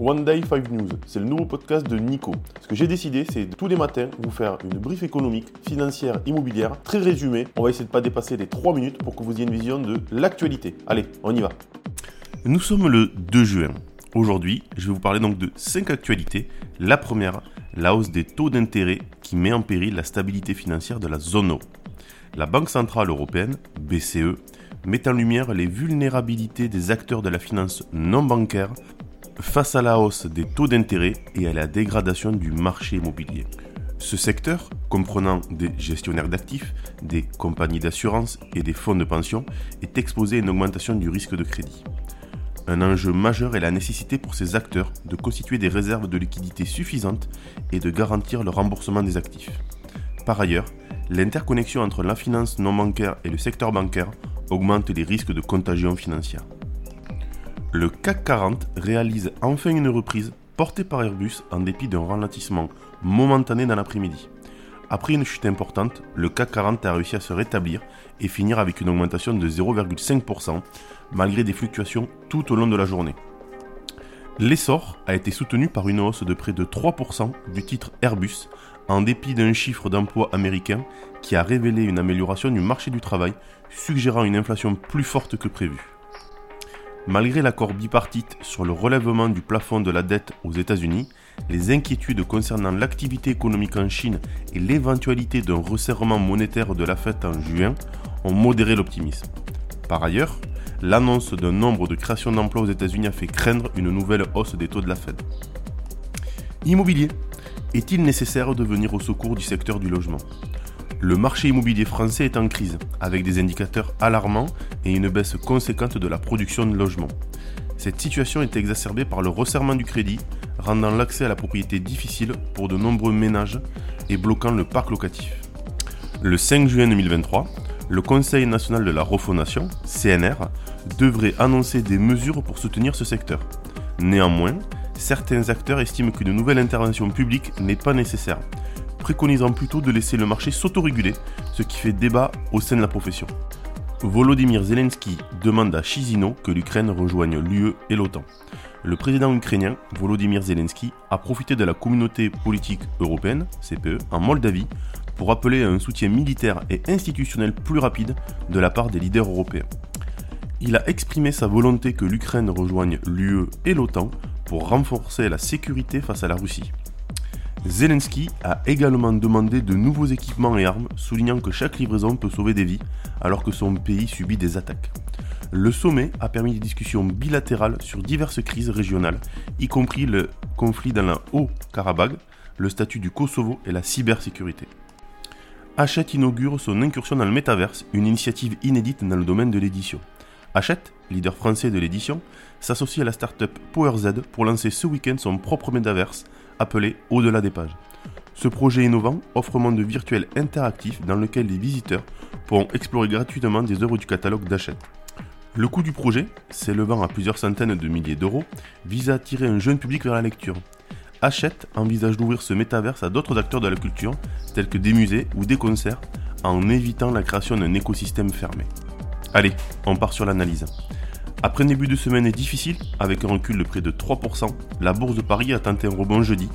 One Day 5 News, c'est le nouveau podcast de Nico. Ce que j'ai décidé, c'est tous les matins vous faire une brief économique, financière, immobilière, très résumée. On va essayer de ne pas dépasser les 3 minutes pour que vous ayez une vision de l'actualité. Allez, on y va. Nous sommes le 2 juin. Aujourd'hui, je vais vous parler donc de 5 actualités. La première, la hausse des taux d'intérêt qui met en péril la stabilité financière de la zone euro. La Banque Centrale Européenne, BCE, met en lumière les vulnérabilités des acteurs de la finance non bancaire face à la hausse des taux d'intérêt et à la dégradation du marché immobilier. Ce secteur, comprenant des gestionnaires d'actifs, des compagnies d'assurance et des fonds de pension, est exposé à une augmentation du risque de crédit. Un enjeu majeur est la nécessité pour ces acteurs de constituer des réserves de liquidité suffisantes et de garantir le remboursement des actifs. Par ailleurs, l'interconnexion entre la finance non bancaire et le secteur bancaire augmente les risques de contagion financière. Le CAC 40 réalise enfin une reprise portée par Airbus en dépit d'un ralentissement momentané dans l'après-midi. Après une chute importante, le CAC 40 a réussi à se rétablir et finir avec une augmentation de 0,5% malgré des fluctuations tout au long de la journée. L'essor a été soutenu par une hausse de près de 3% du titre Airbus en dépit d'un chiffre d'emploi américain qui a révélé une amélioration du marché du travail, suggérant une inflation plus forte que prévu. Malgré l'accord bipartite sur le relèvement du plafond de la dette aux États-Unis, les inquiétudes concernant l'activité économique en Chine et l'éventualité d'un resserrement monétaire de la Fed en juin ont modéré l'optimisme. Par ailleurs, l'annonce d'un nombre de créations d'emplois aux États-Unis a fait craindre une nouvelle hausse des taux de la Fed. Immobilier. Est-il nécessaire de venir au secours du secteur du logement? Le marché immobilier français est en crise, avec des indicateurs alarmants et une baisse conséquente de la production de logements. Cette situation est exacerbée par le resserrement du crédit, rendant l'accès à la propriété difficile pour de nombreux ménages et bloquant le parc locatif. Le 5 juin 2023, le Conseil national de la refondation, CNR, devrait annoncer des mesures pour soutenir ce secteur. Néanmoins, certains acteurs estiment qu'une nouvelle intervention publique n'est pas nécessaire, préconisant plutôt de laisser le marché s'autoréguler, ce qui fait débat au sein de la profession. Volodymyr Zelensky demande à Chisinau que l'Ukraine rejoigne l'UE et l'OTAN. Le président ukrainien Volodymyr Zelensky a profité de la communauté politique européenne, CPE, en Moldavie pour appeler à un soutien militaire et institutionnel plus rapide de la part des leaders européens. Il a exprimé sa volonté que l'Ukraine rejoigne l'UE et l'OTAN pour renforcer la sécurité face à la Russie. Zelensky a également demandé de nouveaux équipements et armes, soulignant que chaque livraison peut sauver des vies alors que son pays subit des attaques. Le sommet a permis des discussions bilatérales sur diverses crises régionales, y compris le conflit dans la Haut-Karabakh, le statut du Kosovo et la cybersécurité. Hachette inaugure son incursion dans le métaverse, une initiative inédite dans le domaine de l'édition. Hachette, leader français de l'édition, s'associe à la startup PowerZ pour lancer ce week-end son propre métaverse appelé Au-delà des pages. Ce projet innovant offre un monde virtuel interactif dans lequel les visiteurs pourront explorer gratuitement des œuvres du catalogue d'Hachette. Le coût du projet, s'élevant à plusieurs centaines de milliers d'euros, vise à attirer un jeune public vers la lecture. Hachette envisage d'ouvrir ce métaverse à d'autres acteurs de la culture, tels que des musées ou des concerts, en évitant la création d'un écosystème fermé. Allez, on part sur l'analyse. Après un début de semaine difficile, avec un recul de près de 3%, la bourse de Paris a tenté un rebond jeudi,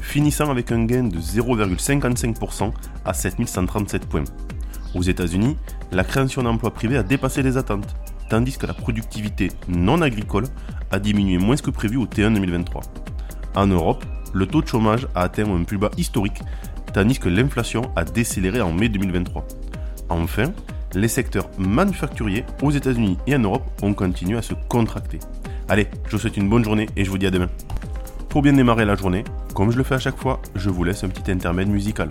finissant avec un gain de 0,55% à 7137 points. Aux États-Unis, la création d'emplois privés a dépassé les attentes, tandis que la productivité non agricole a diminué moins que prévu au T1 2023. En Europe, le taux de chômage a atteint un plus bas historique, tandis que l'inflation a décéléré en mai 2023. Enfin, les secteurs manufacturiers aux États-Unis et en Europe ont continué à se contracter. Allez, je vous souhaite une bonne journée et je vous dis à demain. Pour bien démarrer la journée, comme je le fais à chaque fois, je vous laisse un petit intermède musical.